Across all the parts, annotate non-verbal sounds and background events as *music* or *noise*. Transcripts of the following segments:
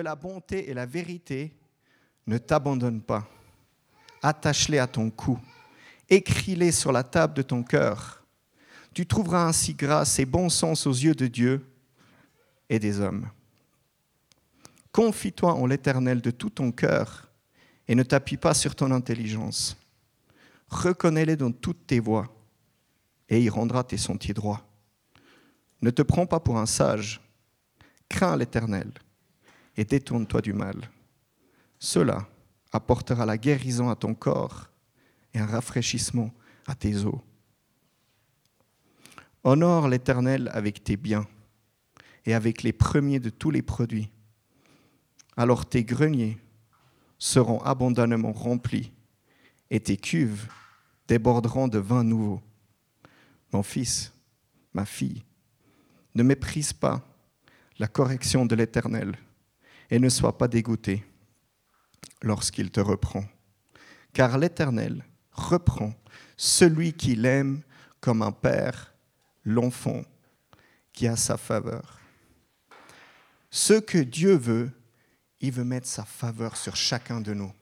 la bonté et la vérité ne t'abandonnent pas. Attache-les à ton cou. Écris-les sur la table de ton cœur. Tu trouveras ainsi grâce et bon sens aux yeux de Dieu et des hommes. Confie-toi en l'Éternel de tout ton cœur et ne t'appuie pas sur ton intelligence. Reconnais-les dans toutes tes voies et il rendra tes sentiers droits. Ne te prends pas pour un sage, crains l'Éternel et détourne-toi du mal. Cela apportera la guérison à ton corps et un rafraîchissement à tes os. Honore l'Éternel avec tes biens et avec les premiers de tous les produits. Alors tes greniers seront abondamment remplis et tes cuves déborderont de vin nouveau. Mon fils, ma fille, ne méprise pas la correction de l'Éternel et ne sois pas dégoûté lorsqu'il te reprend. Car l'Éternel reprend celui qui l'aime comme un père l'enfant qui a sa faveur. Ce que Dieu veut, il veut mettre sa faveur sur chacun de nous.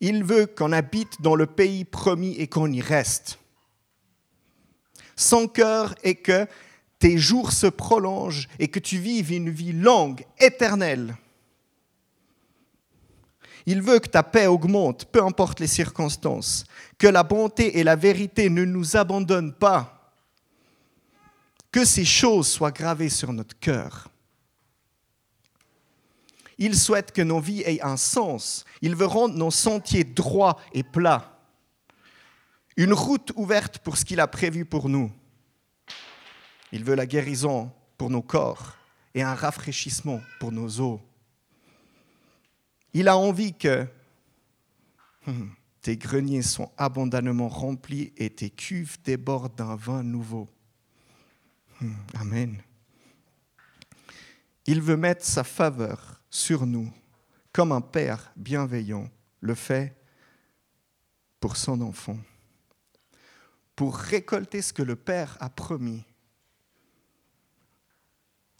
Il veut qu'on habite dans le pays promis et qu'on y reste. Son cœur est que tes jours se prolongent et que tu vives une vie longue, éternelle. Il veut que ta paix augmente, peu importe les circonstances, que la bonté et la vérité ne nous abandonnent pas, que ces choses soient gravées sur notre cœur. Il souhaite que nos vies aient un sens. Il veut rendre nos sentiers droits et plats. Une route ouverte pour ce qu'il a prévu pour nous. Il veut la guérison pour nos corps et un rafraîchissement pour nos os. Il a envie que hmm, tes greniers soient abondamment remplis et tes cuves débordent d'un vin nouveau. Hmm, amen. Il veut mettre sa faveur sur nous comme un père bienveillant le fait pour son enfant. Pour récolter ce que le Père a promis,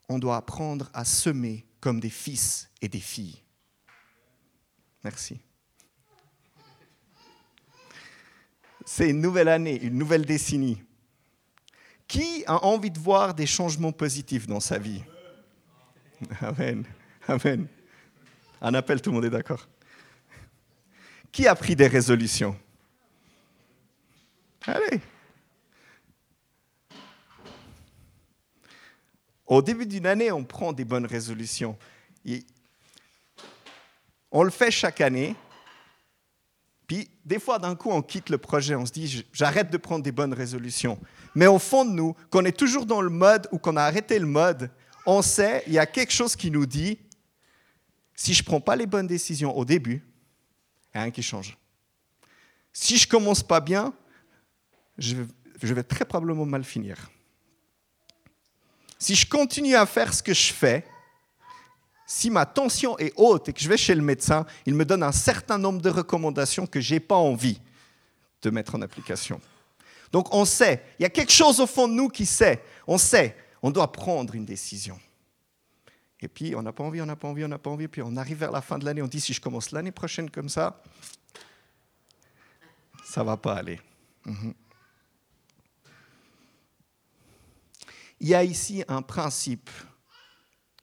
on doit apprendre à semer comme des fils et des filles. Merci. C'est une nouvelle année, une nouvelle décennie. Qui a envie de voir des changements positifs dans sa vie? Amen. Amen. Un appel, tout le monde est d'accord. Qui a pris des résolutions? Allez. Au début d'une année, on prend des bonnes résolutions. On le fait chaque année. Puis, des fois, d'un coup, on quitte le projet. On se dit, j'arrête de prendre des bonnes résolutions. Mais au fond de nous, qu'on est toujours dans le mode ou qu'on a arrêté le mode, on sait, il y a quelque chose qui nous dit, si je ne prends pas les bonnes décisions au début, rien qui change. Si je ne commence pas bien, je vais très probablement mal finir. Si je continue à faire ce que je fais, si ma tension est haute et que je vais chez le médecin, il me donne un certain nombre de recommandations que je n'ai pas envie de mettre en application. Donc on sait, il y a quelque chose au fond de nous qui sait, on sait, on doit prendre une décision. Et puis on n'a pas envie, on n'a pas envie, on n'a pas envie, puis on arrive vers la fin de l'année, on dit si je commence l'année prochaine comme ça, ça ne va pas aller. Mhm. Il y a ici un principe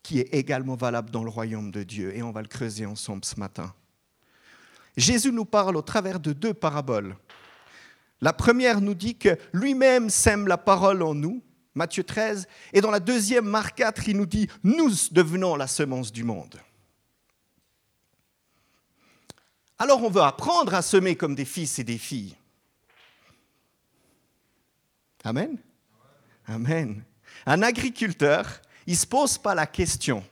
qui est également valable dans le royaume de Dieu, et on va le creuser ensemble ce matin. Jésus nous parle au travers de deux paraboles. La première nous dit que lui-même sème la parole en nous, Matthieu 13, et dans la deuxième, Marc 4, il nous dit, nous devenons la semence du monde. Alors on veut apprendre à semer comme des fils et des filles. Amen. Amen. Un agriculteur, il ne se pose pas la question.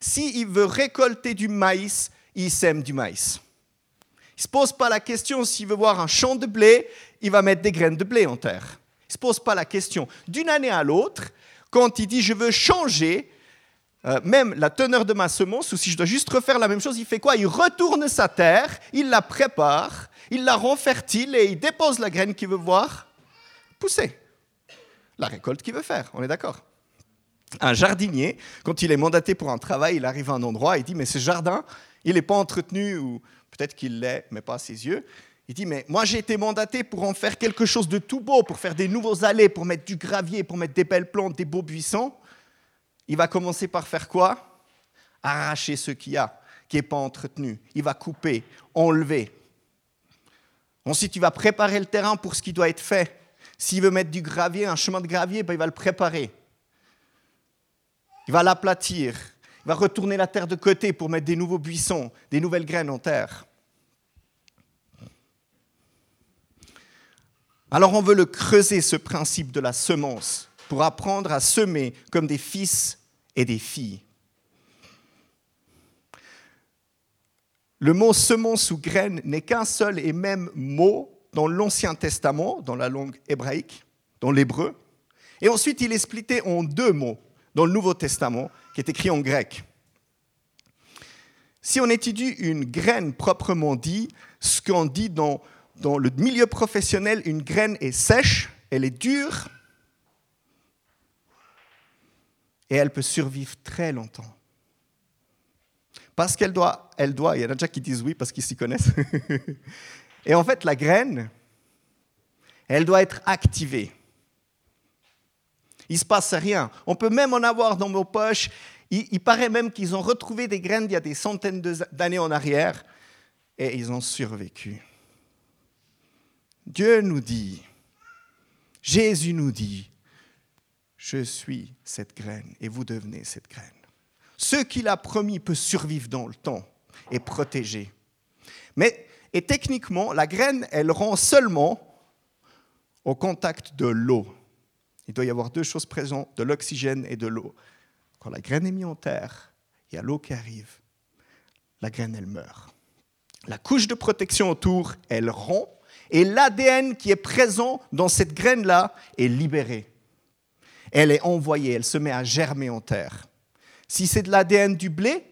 S'il veut récolter du maïs, il sème du maïs. Il ne se pose pas la question s'il veut voir un champ de blé, il va mettre des graines de blé en terre. Il ne se pose pas la question. D'une année à l'autre, quand il dit je veux changer euh, même la teneur de ma semence, ou si je dois juste refaire la même chose, il fait quoi? Il retourne sa terre, il la prépare, il la rend fertile et il dépose la graine qu'il veut voir pousser. La récolte qu'il veut faire, on est d'accord Un jardinier, quand il est mandaté pour un travail, il arrive à un endroit, il dit, mais ce jardin, il n'est pas entretenu, ou peut-être qu'il l'est, mais pas à ses yeux. Il dit, mais moi j'ai été mandaté pour en faire quelque chose de tout beau, pour faire des nouveaux allées, pour mettre du gravier, pour mettre des belles plantes, des beaux buissons. Il va commencer par faire quoi? Arracher ce qu'il y a, qui n'est pas entretenu. Il va couper, enlever. Ensuite, il va préparer le terrain pour ce qui doit être fait. S'il veut mettre du gravier, un chemin de gravier, ben, il va le préparer. Il va l'aplatir. Il va retourner la terre de côté pour mettre des nouveaux buissons, des nouvelles graines en terre. Alors on veut le creuser, ce principe de la semence, pour apprendre à semer comme des fils et des filles. Le mot semence ou graine n'est qu'un seul et même mot dans l'Ancien Testament, dans la langue hébraïque, dans l'hébreu. Et ensuite, il est splitté en deux mots dans le Nouveau Testament, qui est écrit en grec. Si on étudie une graine proprement dit, ce qu'on dit dans, dans le milieu professionnel, une graine est sèche, elle est dure, et elle peut survivre très longtemps. Parce qu'elle doit, elle doit, il y en a déjà qui disent oui parce qu'ils s'y connaissent. *laughs* et en fait, la graine, elle doit être activée. Il ne se passe rien. On peut même en avoir dans nos poches. Il, paraît même qu'ils ont retrouvé des graines il y a des centaines d'années en arrière et ils ont survécu. Dieu nous dit, Jésus nous dit, je suis cette graine et vous devenez cette graine. Ce qu'il a promis peut survivre dans le temps et protéger. Mais, et techniquement, la graine, elle rend seulement au contact de l'eau. Il doit y avoir deux choses présentes, de l'oxygène et de l'eau. Quand la graine est mise en terre, il y a l'eau qui arrive. La graine, elle meurt. La couche de protection autour, elle rompt et l'ADN qui est présent dans cette graine-là est libéré. Elle est envoyée, elle se met à germer en terre. Si c'est de l'ADN du blé,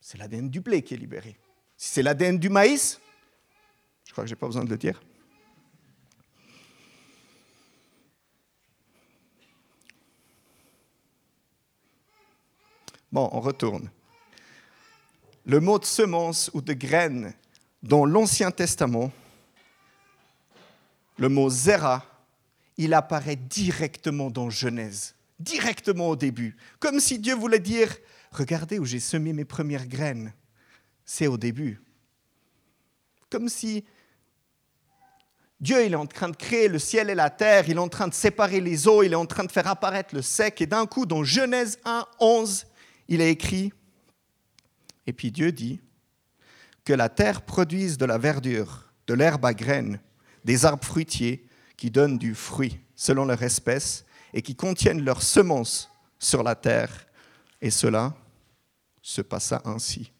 c'est l'ADN du blé qui est libéré. Si c'est l'ADN du maïs, je crois que je n'ai pas besoin de le dire, Bon, on retourne. Le mot de semence ou de graine dans l'Ancien Testament, le mot zera, il apparaît directement dans Genèse, directement au début, comme si Dieu voulait dire, regardez où j'ai semé mes premières graines, c'est au début. Comme si Dieu il est en train de créer le ciel et la terre, il est en train de séparer les eaux, il est en train de faire apparaître le sec, et d'un coup, dans Genèse 1, 11, il est écrit, et puis Dieu dit, que la terre produise de la verdure, de l'herbe à graines, des arbres fruitiers qui donnent du fruit selon leur espèce et qui contiennent leurs semences sur la terre. Et cela se passa ainsi.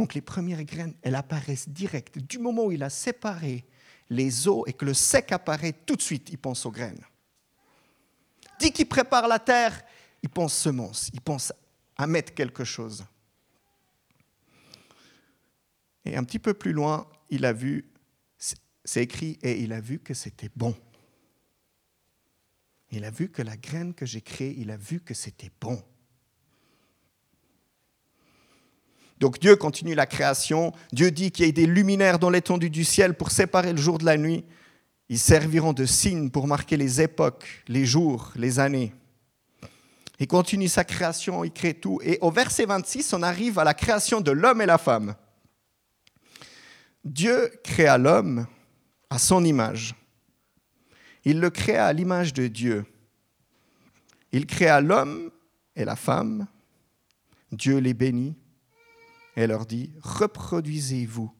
Donc les premières graines, elles apparaissent directes. Du moment où il a séparé les eaux et que le sec apparaît, tout de suite, il pense aux graines. Dès qu'il prépare la terre, il pense semence, il pense à mettre quelque chose. Et un petit peu plus loin, il a vu, c'est écrit, et il a vu que c'était bon. Il a vu que la graine que j'ai créée, il a vu que c'était bon. Donc Dieu continue la création. Dieu dit qu'il y ait des luminaires dans l'étendue du ciel pour séparer le jour de la nuit. Ils serviront de signes pour marquer les époques, les jours, les années. Il continue sa création, il crée tout. Et au verset 26, on arrive à la création de l'homme et la femme. Dieu créa l'homme à son image. Il le créa à l'image de Dieu. Il créa l'homme et la femme. Dieu les bénit et leur dit, reproduisez-vous,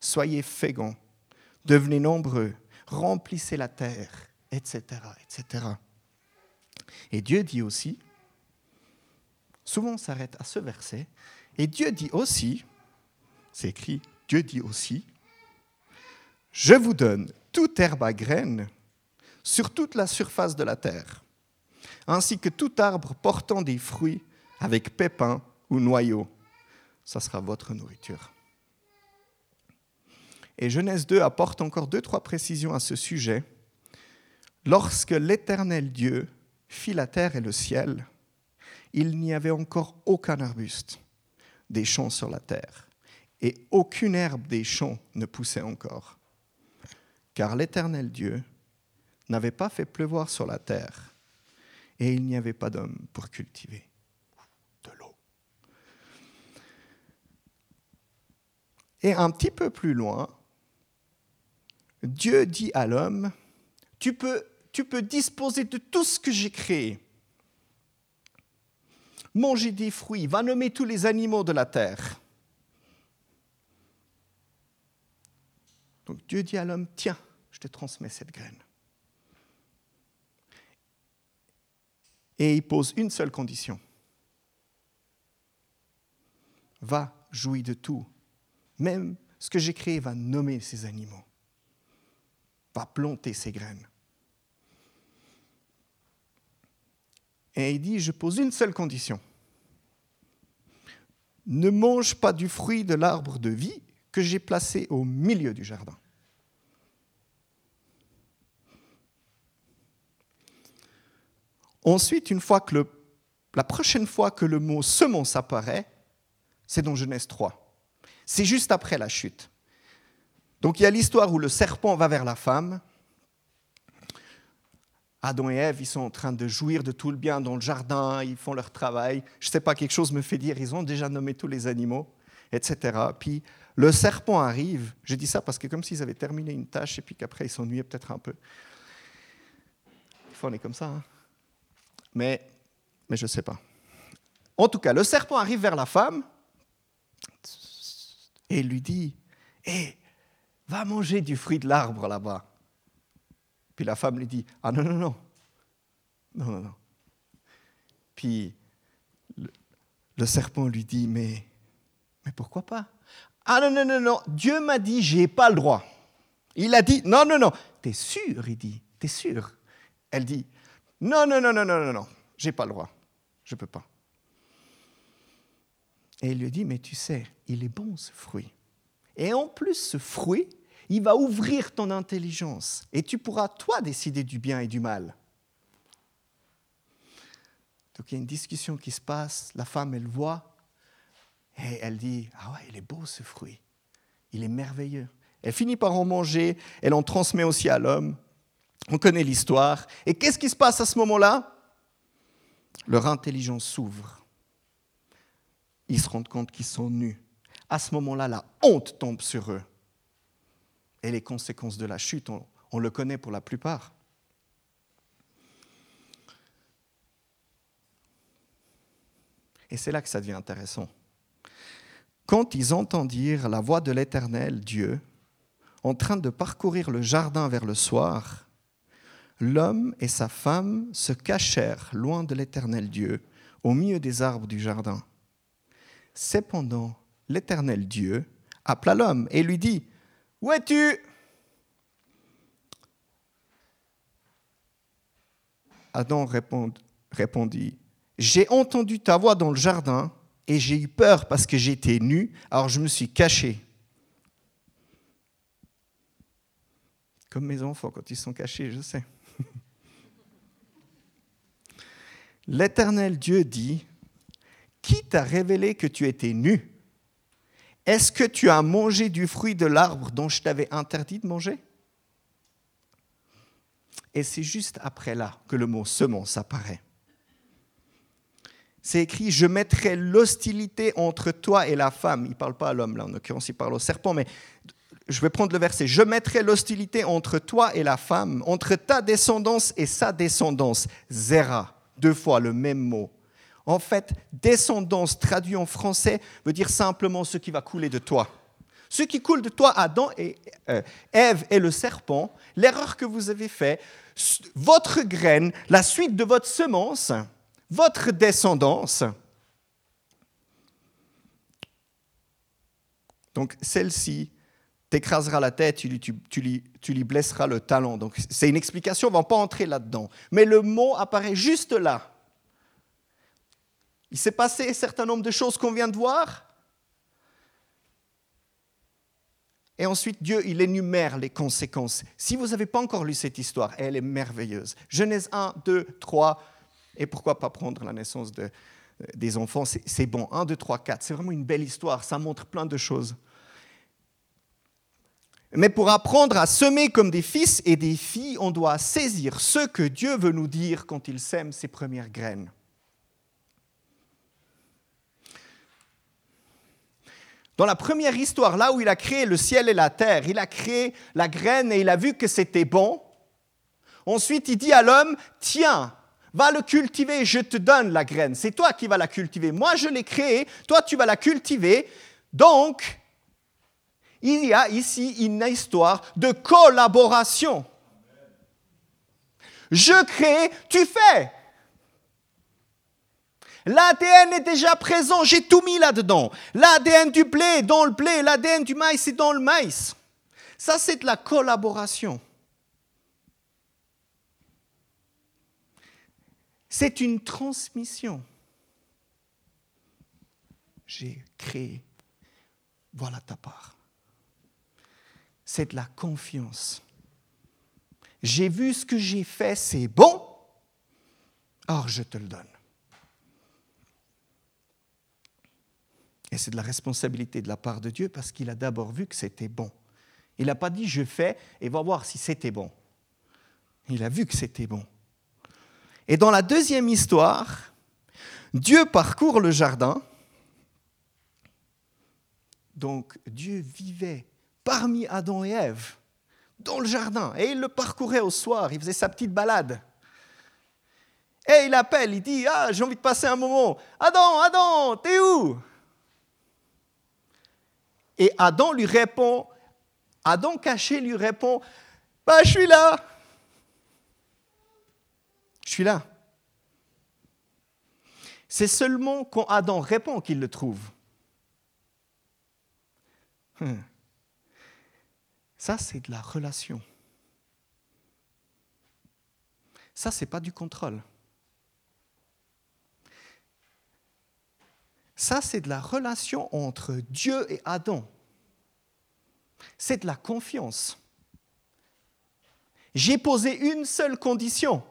soyez féconds, devenez nombreux, remplissez la terre, etc., etc. Et Dieu dit aussi, souvent on s'arrête à ce verset, et Dieu dit aussi, c'est écrit, Dieu dit aussi, je vous donne toute herbe à graines sur toute la surface de la terre, ainsi que tout arbre portant des fruits avec pépins ou noyaux. Ça sera votre nourriture. Et Genèse 2 apporte encore deux, trois précisions à ce sujet. Lorsque l'Éternel Dieu fit la terre et le ciel, il n'y avait encore aucun arbuste des champs sur la terre, et aucune herbe des champs ne poussait encore, car l'Éternel Dieu n'avait pas fait pleuvoir sur la terre, et il n'y avait pas d'homme pour cultiver de l'eau. Et un petit peu plus loin, Dieu dit à l'homme, tu peux, disposer de tout ce que j'ai créé. Manger des fruits, va nommer tous les animaux de la terre. Donc Dieu dit à l'homme, tiens, je te transmets cette graine. Et il pose une seule condition. Va, jouir de tout. Même ce que j'ai créé va nommer ces animaux. Va planter ces graines. Et il dit, je pose une seule condition. Ne mange pas du fruit de l'arbre de vie que j'ai placé au milieu du jardin. Ensuite, une fois que la prochaine fois que le mot semence apparaît, c'est dans Genèse 3. C'est juste après la chute. Donc il y a l'histoire où le serpent va vers la femme. Adam et Ève, ils sont en train de jouir de tout le bien dans le jardin, ils font leur travail. Je ne sais pas, quelque chose me fait dire, ils ont déjà nommé tous les animaux, etc. Puis le serpent arrive. Je dis ça parce que comme s'ils avaient terminé une tâche et puis qu'après ils s'ennuyaient peut-être un peu. Des fois on est comme ça. Hein mais, mais je ne sais pas. En tout cas, le serpent arrive vers la femme et lui dit Hé, va manger du fruit de l'arbre là-bas. Puis la femme lui dit Ah non, non, non. Non, non, non. Puis le, serpent lui dit Mais, mais pourquoi pas Ah non, non, non, non. Dieu m'a dit J'ai pas le droit. Il a dit Non, non, non. T'es sûr? Il dit T'es sûr? Elle dit non, non, non, non, non, non, non, j'ai pas le droit. Je peux pas. Et il lui dit, mais tu sais, il est bon ce fruit. Et en plus, ce fruit, il va ouvrir ton intelligence. Et tu pourras, toi, décider du bien et du mal. Donc il y a une discussion qui se passe, la femme, elle voit, et elle dit, ah ouais, il est beau ce fruit, il est merveilleux. Elle finit par en manger, elle en transmet aussi à l'homme, on connaît l'histoire. Et qu'est-ce qui se passe à ce moment-là? Leur intelligence s'ouvre. Ils se rendent compte qu'ils sont nus. À ce moment-là, la honte tombe sur eux. Et les conséquences de la chute, on, le connaît pour la plupart. Et c'est là que ça devient intéressant. Quand ils entendirent la voix de l'Éternel, Dieu, en train de parcourir le jardin vers le soir, l'homme et sa femme se cachèrent loin de l'Éternel Dieu, au milieu des arbres du jardin. Cependant, l'Éternel Dieu appela l'homme et lui dit, Où es-tu? Adam répondit, J'ai entendu ta voix dans le jardin et j'ai eu peur parce que j'étais nu, alors je me suis caché. Comme mes enfants quand ils sont cachés, je sais. *laughs* L'Éternel Dieu dit, Qui t'a révélé que tu étais nu? Est-ce que tu as mangé du fruit de l'arbre dont je t'avais interdit de manger? Et c'est juste après là que le mot semence apparaît. C'est écrit, je mettrai l'hostilité entre toi et la femme. Il ne parle pas à l'homme, là, en l'occurrence, il parle au serpent, mais je vais prendre le verset, je mettrai l'hostilité entre toi et la femme, entre ta descendance et sa descendance. Zera, deux fois le même mot. En fait, descendance traduit en français veut dire simplement ce qui va couler de toi. Ce qui coule de toi, Adam et euh, Ève et le serpent, l'erreur que vous avez faite, votre graine, la suite de votre semence, votre descendance. Donc celle-ci t'écraseras la tête, tu, tu, lui, blesseras le talon. Donc c'est une explication, on ne va pas entrer là-dedans. Mais le mot apparaît juste là. Il s'est passé un certain nombre de choses qu'on vient de voir. Et ensuite, Dieu, il énumère les conséquences. Si vous n'avez pas encore lu cette histoire, elle est merveilleuse. Genèse 1, 2, 3, et pourquoi pas prendre la naissance de, des enfants, c'est bon. 1, 2, 3, 4, c'est vraiment une belle histoire, ça montre plein de choses. Mais pour apprendre à semer comme des fils et des filles, on doit saisir ce que Dieu veut nous dire quand il sème ses premières graines. Dans la première histoire, là où il a créé le ciel et la terre, il a créé la graine et il a vu que c'était bon. Ensuite, il dit à l'homme, tiens, va le cultiver, je te donne la graine. C'est toi qui vas la cultiver. Moi, je l'ai créée, toi, tu vas la cultiver. Donc, il y a ici une histoire de collaboration. Je crée, tu fais. L'ADN est déjà présent, j'ai tout mis là-dedans. L'ADN du blé dans le blé, l'ADN du maïs est dans le maïs. Ça, c'est de la collaboration. C'est une transmission. J'ai créé, voilà ta part. C'est de la confiance. J'ai vu ce que j'ai fait, c'est bon, or je te le donne. Et c'est de la responsabilité de la part de Dieu parce qu'il a d'abord vu que c'était bon. Il n'a pas dit je fais et va voir si c'était bon. Il a vu que c'était bon. Et dans la deuxième histoire, Dieu parcourt le jardin. Donc Dieu vivait parmi Adam et Ève dans le jardin et il le parcourait au soir, il faisait sa petite balade. Et il appelle, il dit, ah, j'ai envie de passer un moment. Adam, Adam, t'es où? Et Adam lui répond, Adam caché lui répond, bah, je suis là. Je suis là. C'est seulement quand Adam répond qu'il le trouve. Hmm. Ça, c'est de la relation. Ça, c'est pas du contrôle. Ça, c'est de la relation entre Dieu et Adam. C'est de la confiance. J'ai posé une seule condition.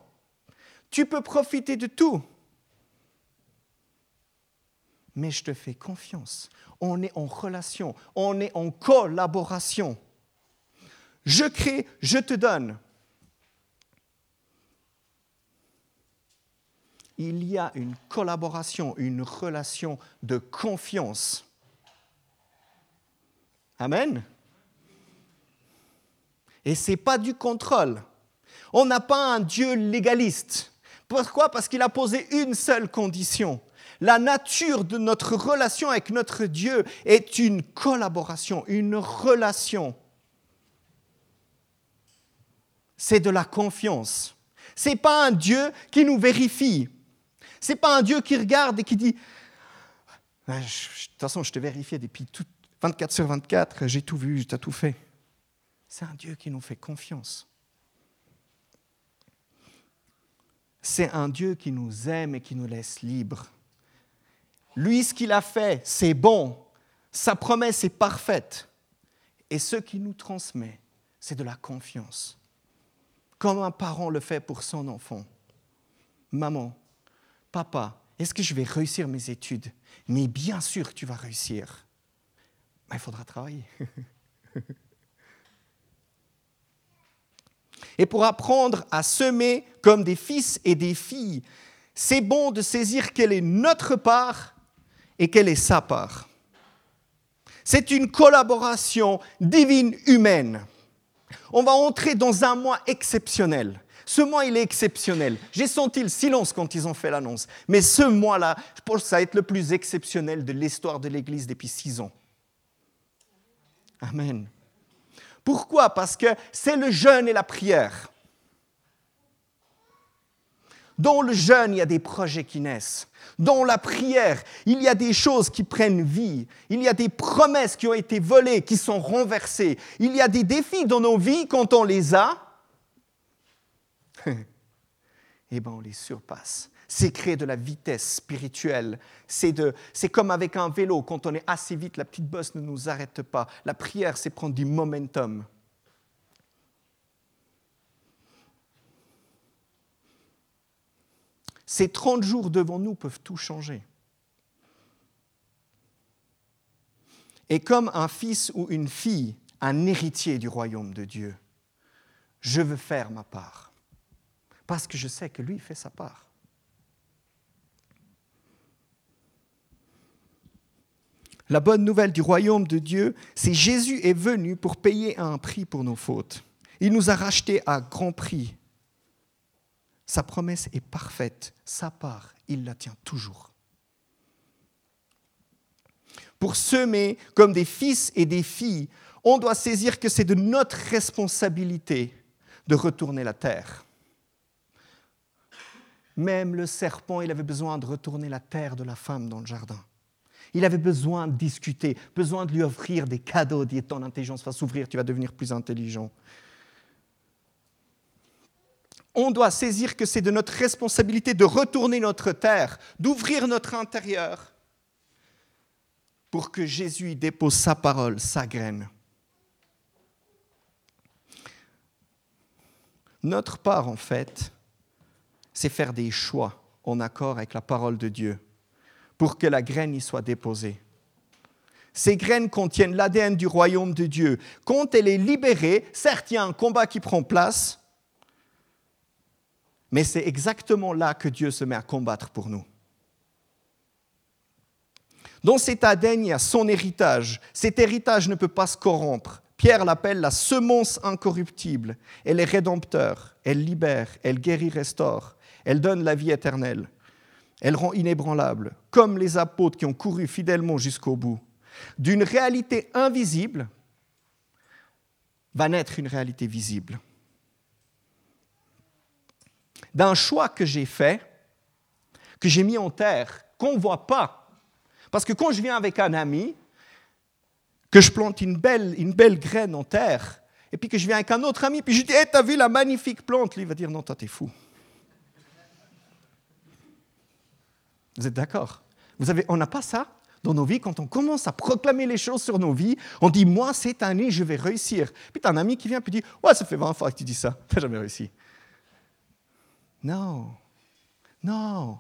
Tu peux profiter de tout. Mais je te fais confiance. On est en relation, on est en collaboration. Je crée, je te donne. Il y a une collaboration, une relation de confiance. Amen. Et ce n'est pas du contrôle. On n'a pas un Dieu légaliste. Pourquoi? Parce qu'il a posé une seule condition. La nature de notre relation avec notre Dieu est une collaboration, une relation. C'est de la confiance. Ce n'est pas un Dieu qui nous vérifie. Ce n'est pas un Dieu qui regarde et qui dit ah, De toute façon, je te vérifiais depuis 24 sur 24, j'ai tout vu, tu as tout fait. C'est un Dieu qui nous fait confiance. C'est un Dieu qui nous aime et qui nous laisse libres. Lui, ce qu'il a fait, c'est bon. Sa promesse est parfaite. Et ce qu'il nous transmet, c'est de la confiance. Comme un parent le fait pour son enfant. Maman, Papa, est-ce que je vais réussir mes études? Mais bien sûr tu vas réussir. Mais il faudra travailler. *laughs* et pour apprendre à semer comme des fils et des filles, c'est bon de saisir quelle est notre part et quelle est sa part. C'est une collaboration divine humaine. On va entrer dans un mois exceptionnel. Ce mois, il est exceptionnel. J'ai senti le silence quand ils ont fait l'annonce. Mais ce mois-là, je pense que ça va être le plus exceptionnel de l'histoire de l'Église depuis six ans. Amen. Pourquoi? Parce que c'est le jeûne et la prière. Dans le jeûne, il y a des projets qui naissent. Dans la prière, il y a des choses qui prennent vie. Il y a des promesses qui ont été volées, qui sont renversées. Il y a des défis dans nos vies quand on les a, *laughs* eh bien on les surpasse. c'est créer de la vitesse spirituelle. C'est comme avec un vélo, quand on est assez vite, la petite bosse ne nous arrête pas. La prière, c'est prendre du momentum. Ces 30 jours devant nous peuvent tout changer. Et comme un fils ou une fille, un héritier du royaume de Dieu, je veux faire ma part. Parce que je sais que lui fait sa part. La bonne nouvelle du royaume de Dieu, c'est Jésus est venu pour payer un prix pour nos fautes. Il nous a rachetés à grand prix. Sa promesse est parfaite. Sa part, il la tient toujours. Pour semer comme des fils et des filles, on doit saisir que c'est de notre responsabilité de retourner la terre. Même le serpent, il avait besoin de retourner la terre de la femme dans le jardin. Il avait besoin de discuter, besoin de lui offrir des cadeaux, dit ton intelligence va s'ouvrir, tu vas devenir plus intelligent. On doit saisir que c'est de notre responsabilité de retourner notre terre, d'ouvrir notre intérieur pour que Jésus dépose sa parole, sa graine. Notre part, en fait, c'est faire des choix en accord avec la parole de Dieu pour que la graine y soit déposée. Ces graines contiennent l'ADN du royaume de Dieu. Quand elle est libérée, certes, il y a un combat qui prend place, mais c'est exactement là que Dieu se met à combattre pour nous. Dans cet ADN, il y a son héritage. Cet héritage ne peut pas se corrompre. Pierre l'appelle la semence incorruptible. Elle est rédempteur, elle libère, elle guérit, restaure, elle donne la vie éternelle, elle rend inébranlable, comme les apôtres qui ont couru fidèlement jusqu'au bout. D'une réalité invisible va naître une réalité visible. D'un choix que j'ai fait, que j'ai mis en terre, qu'on ne voit pas. Parce que quand je viens avec un ami, que je plante une belle, graine en terre, et puis que je viens avec un autre ami, puis je dis, hey, t'as vu la magnifique plante? Lui, va dire, non, toi, t'es fou. Vous êtes d'accord? On n'a pas ça dans nos vies, quand on commence à proclamer les choses sur nos vies, on dit, moi, cette année, je vais réussir. Puis tu as un ami qui vient et dit, ouais, ça fait 20 fois que tu dis ça, *laughs* tu n'as jamais réussi. Non, non.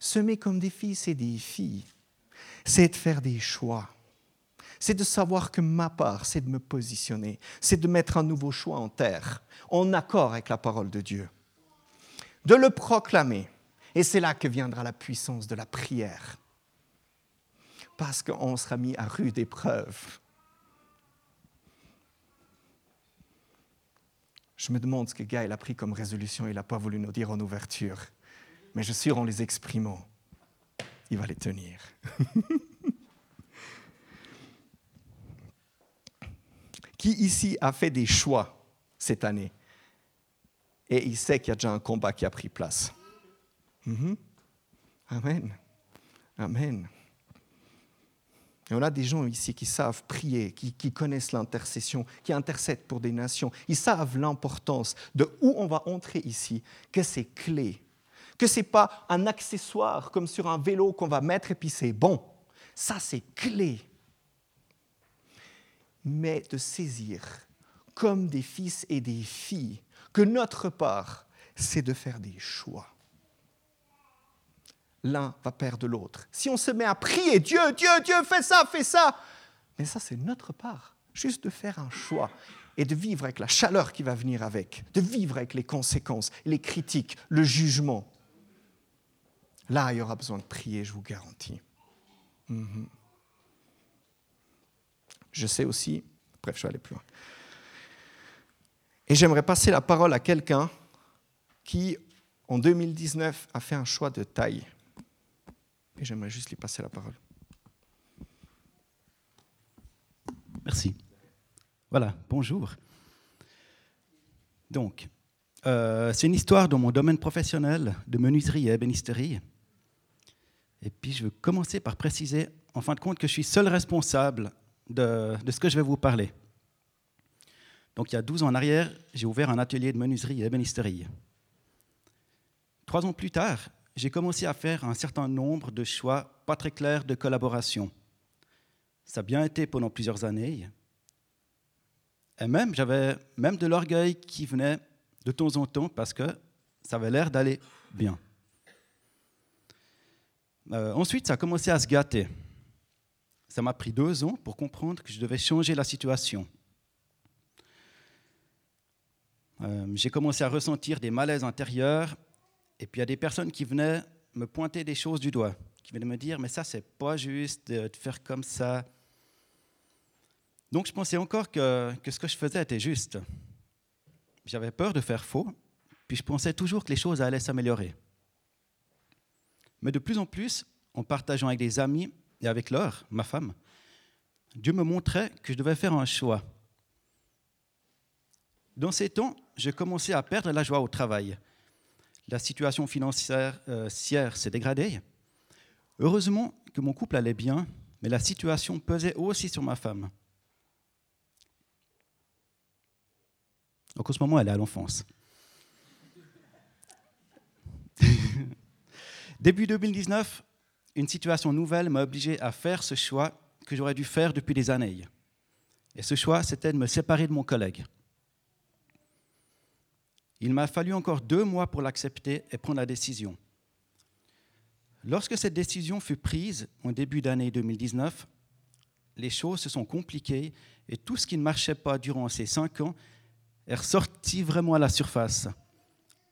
Semer comme des fils et des filles, c'est de faire des choix c'est de savoir que ma part, c'est de me positionner, c'est de mettre un nouveau choix en terre, en accord avec la parole de Dieu, de le proclamer. Et c'est là que viendra la puissance de la prière, parce qu'on sera mis à rude épreuve. Je me demande ce que Gaël a pris comme résolution, il n'a pas voulu nous dire en ouverture, mais je suis sûr en les exprimant, il va les tenir. *laughs* Qui ici a fait des choix cette année? Et il sait qu'il y a déjà un combat qui a pris place mhm. Amen. Amen. Et on a des gens ici qui savent prier, qui, qui connaissent l'intercession, qui intercèdent pour des nations. Ils savent l'importance de où on va entrer ici, que c'est clé, que ce n'est pas un accessoire comme sur un vélo qu'on va mettre et puis c'est bon. Ça, c'est clé mais de saisir comme des fils et des filles que notre part, c'est de faire des choix. L'un va perdre l'autre. Si on se met à prier, Dieu, Dieu, Dieu, fais ça, fais ça, mais ça c'est notre part, juste de faire un choix et de vivre avec la chaleur qui va venir avec, de vivre avec les conséquences, les critiques, le jugement. Là, il y aura besoin de prier, je vous garantis. Mhm. Je sais aussi, bref, je vais aller plus loin. Et j'aimerais passer la parole à quelqu'un qui, en 2019, a fait un choix de taille. Et j'aimerais juste lui passer la parole. Merci. Voilà, bonjour. Donc, euh, c'est une histoire dans mon domaine professionnel de menuiserie et ébénisterie. Et puis, je veux commencer par préciser, en fin de compte, que je suis seul responsable de, ce que je vais vous parler. Donc, il y a 12 ans en arrière, j'ai ouvert un atelier de menuiserie et ébénisterie. Trois ans plus tard, j'ai commencé à faire un certain nombre de choix pas très clairs de collaboration. Ça a bien été pendant plusieurs années. Et même, j'avais même de l'orgueil qui venait de temps en temps parce que ça avait l'air d'aller bien. Euh, ensuite, ça a commencé à se gâter. Ça m'a pris deux ans pour comprendre que je devais changer la situation. Euh, j'ai commencé à ressentir des malaises intérieurs, et puis il y a des personnes qui venaient me pointer des choses du doigt, qui venaient me dire, mais ça, c'est pas juste de, faire comme ça. Donc je pensais encore que, que ce que je faisais était juste. J'avais peur de faire faux, puis je pensais toujours que les choses allaient s'améliorer. Mais de plus en plus, en partageant avec des amis et avec Laure, ma femme, Dieu me montrait que je devais faire un choix. Dans ces temps, je commençais à perdre la joie au travail. La situation financière euh, s'est dégradée. Heureusement que mon couple allait bien, mais la situation pesait aussi sur ma femme. Donc en ce moment, elle est à l'enfance. *laughs* Début 2019, une situation nouvelle m'a obligé à faire ce choix que j'aurais dû faire depuis des années. Et ce choix, c'était de me séparer de mon collègue. Il m'a fallu encore deux mois pour l'accepter et prendre la décision. Lorsque cette décision fut prise en début d'année 2019, les choses se sont compliquées et tout ce qui ne marchait pas durant ces cinq ans est ressorti vraiment à la surface.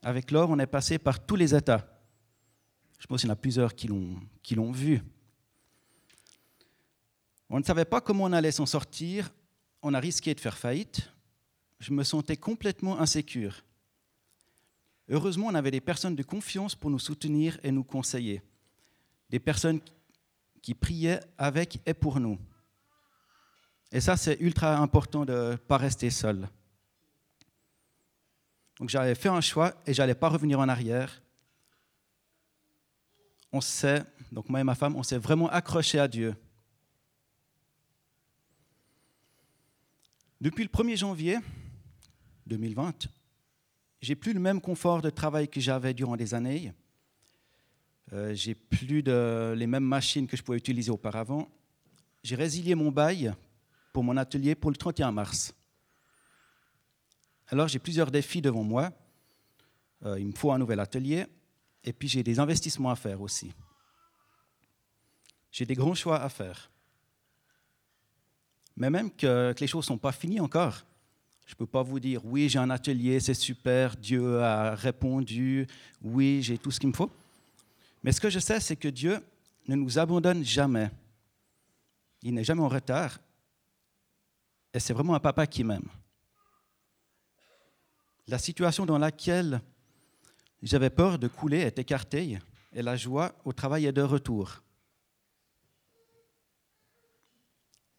Avec l'or, on est passé par tous les états. Je pense qu'il y en a plusieurs qui l'ont vu. On ne savait pas comment on allait s'en sortir. On a risqué de faire faillite. Je me sentais complètement insécure. Heureusement, on avait des personnes de confiance pour nous soutenir et nous conseiller. Des personnes qui priaient avec et pour nous. Et ça, c'est ultra important de ne pas rester seul. Donc j'avais fait un choix et j'allais pas revenir en arrière. On s'est, donc moi et ma femme, on s'est vraiment accroché à Dieu. Depuis le 1er janvier 2020, j'ai plus le même confort de travail que j'avais durant des années. Euh, j'ai plus les mêmes machines que je pouvais utiliser auparavant. J'ai résilié mon bail pour mon atelier pour le 31 mars. Alors j'ai plusieurs défis devant moi. Euh, il me faut un nouvel atelier et puis j'ai des investissements à faire aussi. J'ai des grands choix à faire. Mais même que, que les choses ne sont pas finies encore. Je ne peux pas vous dire, oui, j'ai un atelier, c'est super, Dieu a répondu, oui, j'ai tout ce qu'il me faut. Mais ce que je sais, c'est que Dieu ne nous abandonne jamais. Il n'est jamais en retard. Et c'est vraiment un papa qui m'aime. La situation dans laquelle j'avais peur de couler est écartée et la joie au travail est de retour.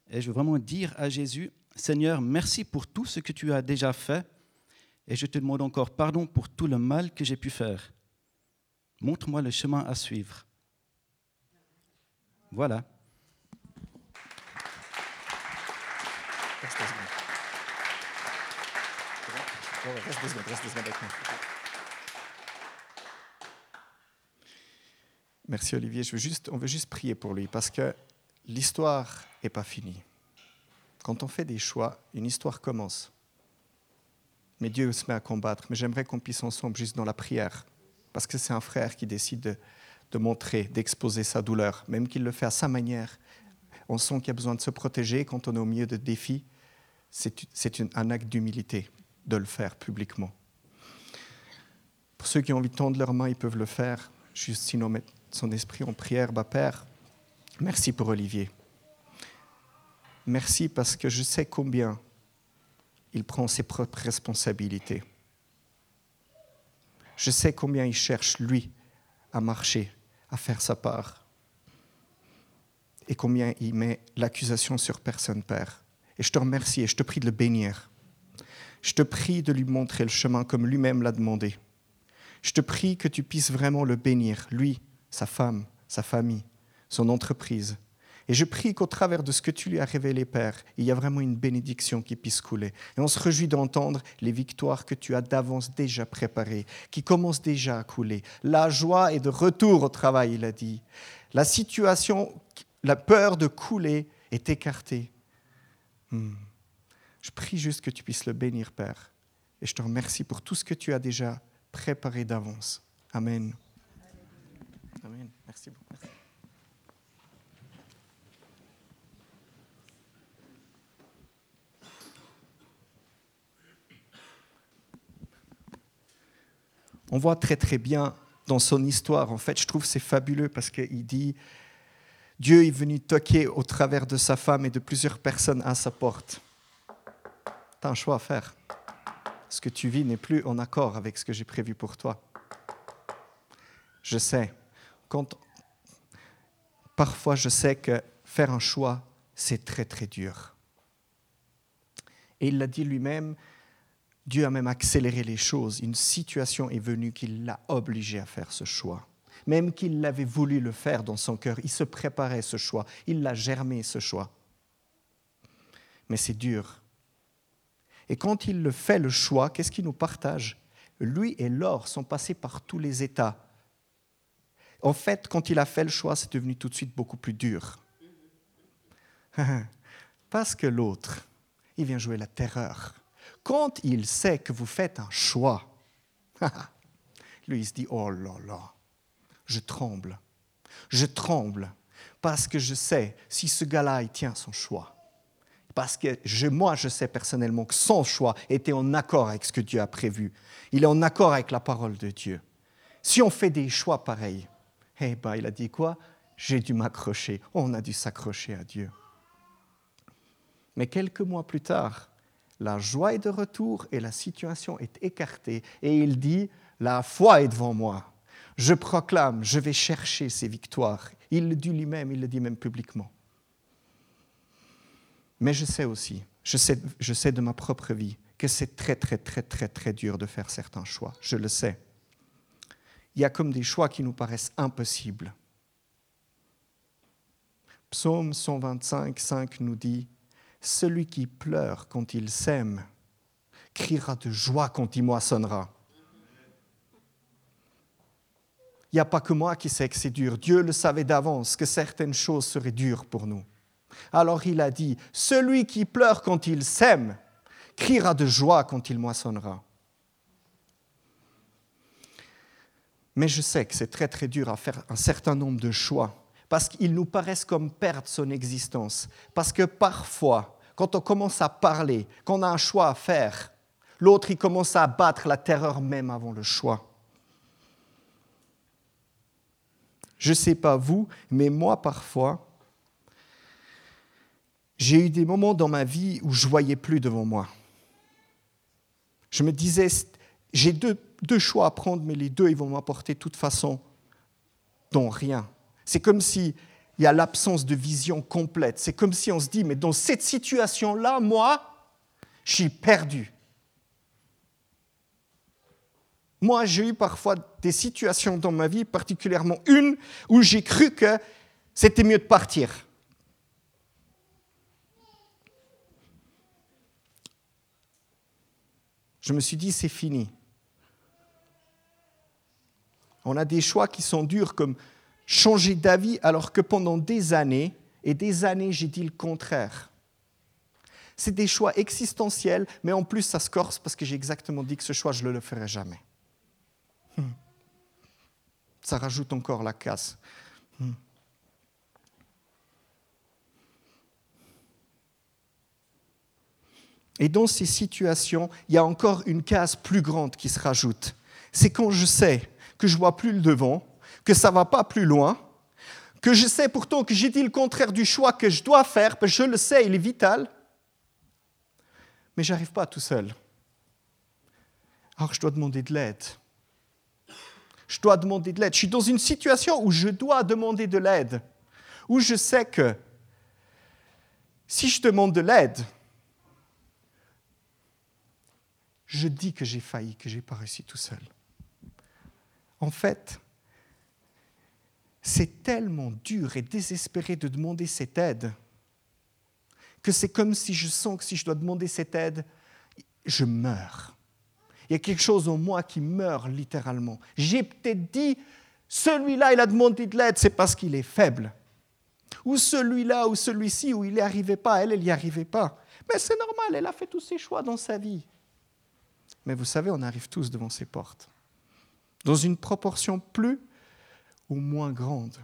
Et je veux vraiment dire à Jésus, Seigneur, merci pour tout ce que tu as déjà fait et je te demande encore pardon pour tout le mal que j'ai pu faire. Montre-moi le chemin à suivre. Voilà. Merci Olivier. Je veux on veut juste prier pour lui parce que l'histoire n'est pas finie. Quand on fait des choix, une histoire commence. Mais Dieu se met à combattre. Mais j'aimerais qu'on puisse ensemble, juste dans la prière, parce que c'est un frère qui décide de, montrer, d'exposer sa douleur, même qu'il le fait à sa manière. On sent qu'il y a besoin de se protéger quand on est au milieu de défis. C'est un acte d'humilité de le faire publiquement. Pour ceux qui ont envie de tendre leurs mains, ils peuvent le faire. Juste sinon mettre son esprit en prière. Bah, Père, merci pour Olivier. Merci parce que je sais combien il prend ses propres responsabilités. Je sais combien il cherche, lui, à marcher, à faire sa part. Et combien il met l'accusation sur personne, Père. Et je te remercie et je te prie de le bénir. Je te prie de lui montrer le chemin comme lui-même l'a demandé. Je te prie que tu puisses vraiment le bénir, lui, sa femme, sa famille, son entreprise, Et je prie qu'au travers de ce que tu lui as révélé, Père, il y a vraiment une bénédiction qui puisse couler. Et on se réjouit d'entendre les victoires que tu as d'avance déjà préparées, qui commencent déjà à couler. La joie est de retour au travail, il a dit. La situation, la peur de couler est écartée. Hmm. Je prie juste que tu puisses le bénir, Père. Et je te remercie pour tout ce que tu as déjà préparé d'avance. Amen. Amen. Merci beaucoup. On voit très très bien dans son histoire, en fait, je trouve c'est fabuleux parce qu'il dit, Dieu est venu toquer au travers de sa femme et de plusieurs personnes à sa porte. Tu as un choix à faire. Ce que tu vis n'est plus en accord avec ce que j'ai prévu pour toi. Je sais, quand parfois je sais que faire un choix, c'est très très dur. Et il l'a dit lui-même, Dieu a même accéléré les choses. Une situation est venue qui l'a obligé à faire ce choix. Même qu'il l'avait voulu le faire dans son cœur, il se préparait ce choix, il l'a germé ce choix. Mais c'est dur. Et quand il le fait le choix, qu'est-ce qu'il nous partage? Lui et l'or sont passés par tous les états. En fait, quand il a fait le choix, c'est devenu tout de suite beaucoup plus dur. *laughs* Parce que l'autre, il vient jouer la terreur quand il sait que vous faites un choix, *laughs* lui, il se dit, oh là là, je tremble. Je tremble parce que je sais si ce gars-là, il tient son choix. Parce que je, moi, je sais personnellement que son choix était en accord avec ce que Dieu a prévu. Il est en accord avec la parole de Dieu. Si on fait des choix pareils, eh ben, il a dit quoi? J'ai dû m'accrocher. On a dû s'accrocher à Dieu. Mais quelques mois plus tard, la joie est de retour et la situation est écartée. Et il dit, la foi est devant moi. Je proclame, je vais chercher ces victoires. Il le dit lui-même, il le dit même publiquement. Mais je sais aussi, je sais, je sais de ma propre vie que c'est très, très, très, très, très dur de faire certains choix. Je le sais. Il y a comme des choix qui nous paraissent impossibles. Psaume 125, 5 nous dit celui qui pleure quand il sème criera de joie quand il moissonnera. Il n'y a pas que moi qui sais que c'est dur. Dieu le savait d'avance que certaines choses seraient dures pour nous. Alors il a dit, celui qui pleure quand il sème criera de joie quand il moissonnera. Mais je sais que c'est très très dur à faire un certain nombre de choix parce qu'ils nous paraissent comme perdre son existence. Parce que parfois, quand on commence à parler, qu'on a un choix à faire, l'autre, il commence à battre la terreur même avant le choix. Je ne sais pas vous, mais moi, parfois, j'ai eu des moments dans ma vie où je voyais plus devant moi. Je me disais, j'ai deux, deux, choix à prendre, mais les deux, ils vont m'apporter de toute façon dans rien. C'est comme si il y a l'absence de vision complète. C'est comme si on se dit, mais dans cette situation-là, moi, je suis perdu. Moi, j'ai eu parfois des situations dans ma vie, particulièrement une où j'ai cru que c'était mieux de partir. Je me suis dit, c'est fini. On a des choix qui sont durs comme changer d'avis alors que pendant des années et des années, j'ai dit le contraire. C'est des choix existentiels, mais en plus, ça se corse parce que j'ai exactement dit que ce choix, je ne le ferai jamais. Hmm. Ça rajoute encore la casse. Hmm. Et dans ces situations, il y a encore une case plus grande qui se rajoute. C'est quand je sais que je vois plus le devant, que ça ne va pas plus loin, que je sais pourtant que j'ai dit le contraire du choix que je dois faire, parce que je le sais, il est vital, mais je n'arrive pas tout seul. Alors je dois demander de l'aide. Je dois demander de l'aide. Je suis dans une situation où je dois demander de l'aide, où je sais que si je demande de l'aide, je dis que j'ai failli, que je n'ai pas réussi tout seul. En fait, c'est tellement dur et désespéré de demander cette aide que c'est comme si je sens que si je dois demander cette aide, je meurs. Il y a quelque chose en moi qui meurt littéralement. J'ai peut-être dit, celui-là, il a demandé de l'aide, c'est parce qu'il est faible. Ou celui-là, ou celui-ci, où il n'y arrivait pas, elle, elle n'y arrivait pas. Mais c'est normal, elle a fait tous ses choix dans sa vie. Mais vous savez, on arrive tous devant ses portes. Dans une proportion plus ou moins grande.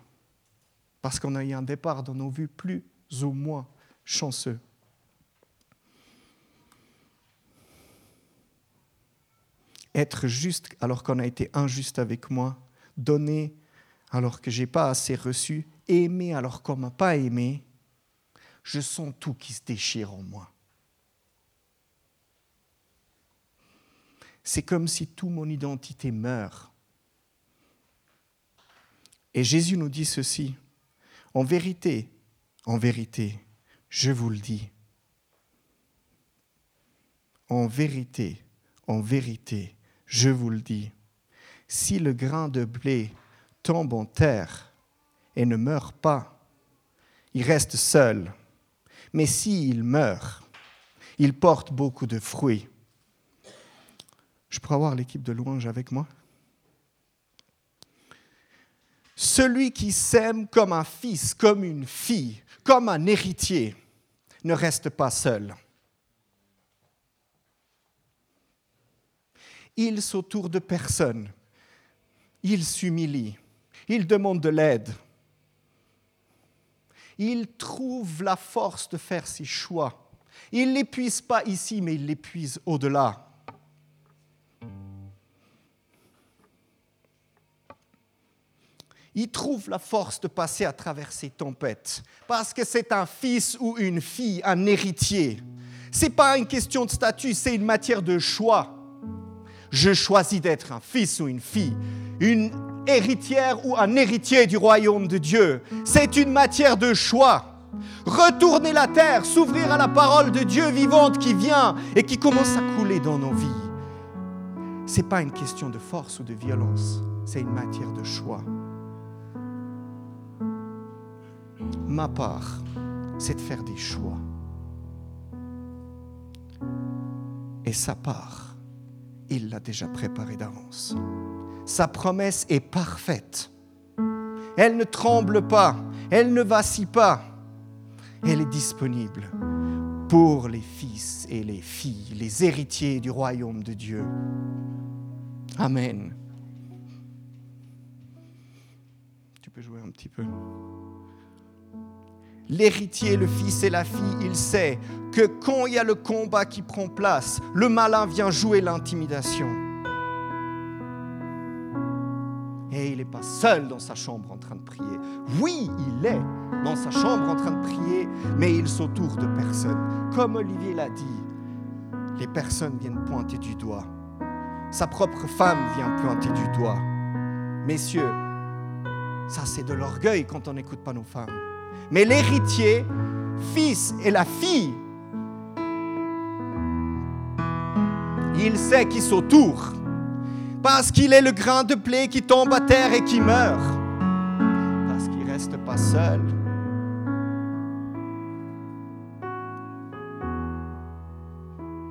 Parce qu'on a eu un départ dans nos vues plus ou moins chanceux. Être juste alors qu'on a été injuste avec moi, donner alors que j'ai pas assez reçu, aimer alors qu'on m'a pas aimé, je sens tout qui se déchire en moi. C'est comme si toute mon identité meurt. Et Jésus nous dit ceci, en vérité, en vérité, je vous le dis. En vérité, en vérité, je vous le dis, si le grain de blé tombe en terre et ne meurt pas, il reste seul. Mais s'il meurt, il porte beaucoup de fruits. Je pourrais avoir l'équipe de louange avec moi? Celui qui s'aime comme un fils, comme une fille, comme un héritier, ne reste pas seul. Il s'autour de personne. Il s'humilie. Il demande de l'aide. Il trouve la force de faire ses choix. Il ne l'épuise pas ici, mais il l'épuise au-delà. Il trouve la force de passer à travers ces tempêtes. Parce que c'est un fils ou une fille, un héritier. Ce n'est pas une question de statut, c'est une matière de choix. Je choisis d'être un fils ou une fille, une héritière ou un héritier du royaume de Dieu. C'est une matière de choix. Retourner la terre, s'ouvrir à la parole de Dieu vivante qui vient et qui commence à couler dans nos vies. Ce n'est pas une question de force ou de violence, c'est une matière de choix. Ma part, c'est de faire des choix. Et sa part, il l'a déjà préparée d'avance. Sa promesse est parfaite. Elle ne tremble pas, elle ne vacille pas. Elle est disponible pour les fils et les filles, les héritiers du royaume de Dieu. Amen. Tu peux jouer un petit peu l'héritier, le fils et la fille, il sait que quand il y a le combat qui prend place, le malin vient jouer l'intimidation. Et il n'est pas seul dans sa chambre en train de prier. Oui, il est dans sa chambre en train de prier, mais il s'autoure de personne. Comme Olivier l'a dit, les personnes viennent pointer du doigt. Sa propre femme vient pointer du doigt. Messieurs, ça c'est de l'orgueil quand on n'écoute pas nos femmes mais l'héritier, fils et la fille, il sait qu'il s'autour parce qu'il est le grain de blé qui tombe à terre et qui meurt, parce qu'il ne reste pas seul.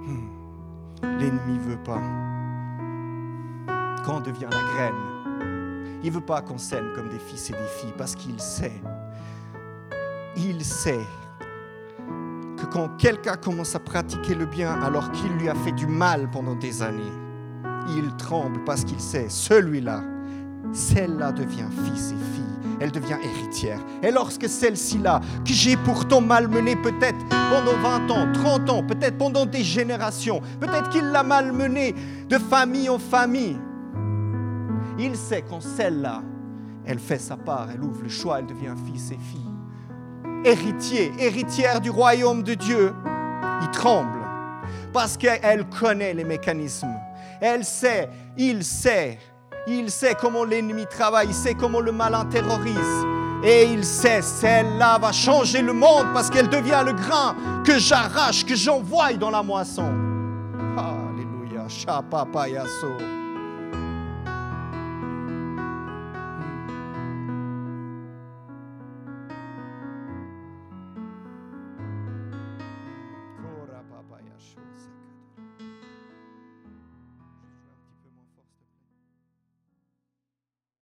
Hmm. L'ennemi ne veut pas qu'on devienne la graine. Il veut pas qu'on s'aime comme des fils et des filles parce qu'il sait il sait que quand quelqu'un commence à pratiquer le bien alors qu'il lui a fait du mal pendant des années, il tremble parce qu'il sait, celui-là, celle-là devient fils et fille, elle devient héritière. Et lorsque celle-ci-là, que j'ai pourtant malmenée peut-être pendant 20 ans, 30 ans, peut-être pendant des générations, peut-être qu'il l'a malmenée de famille en famille, il sait quand celle-là, elle fait sa part, elle ouvre le choix, elle devient fils et fille héritier, héritière du royaume de Dieu, il tremble parce qu'elle connaît les mécanismes. Elle sait, il sait, il sait comment l'ennemi travaille, il sait comment le malin terrorise. Et il sait, celle-là va changer le monde parce qu'elle devient le grain que j'arrache, que j'envoie dans la moisson. Alléluia.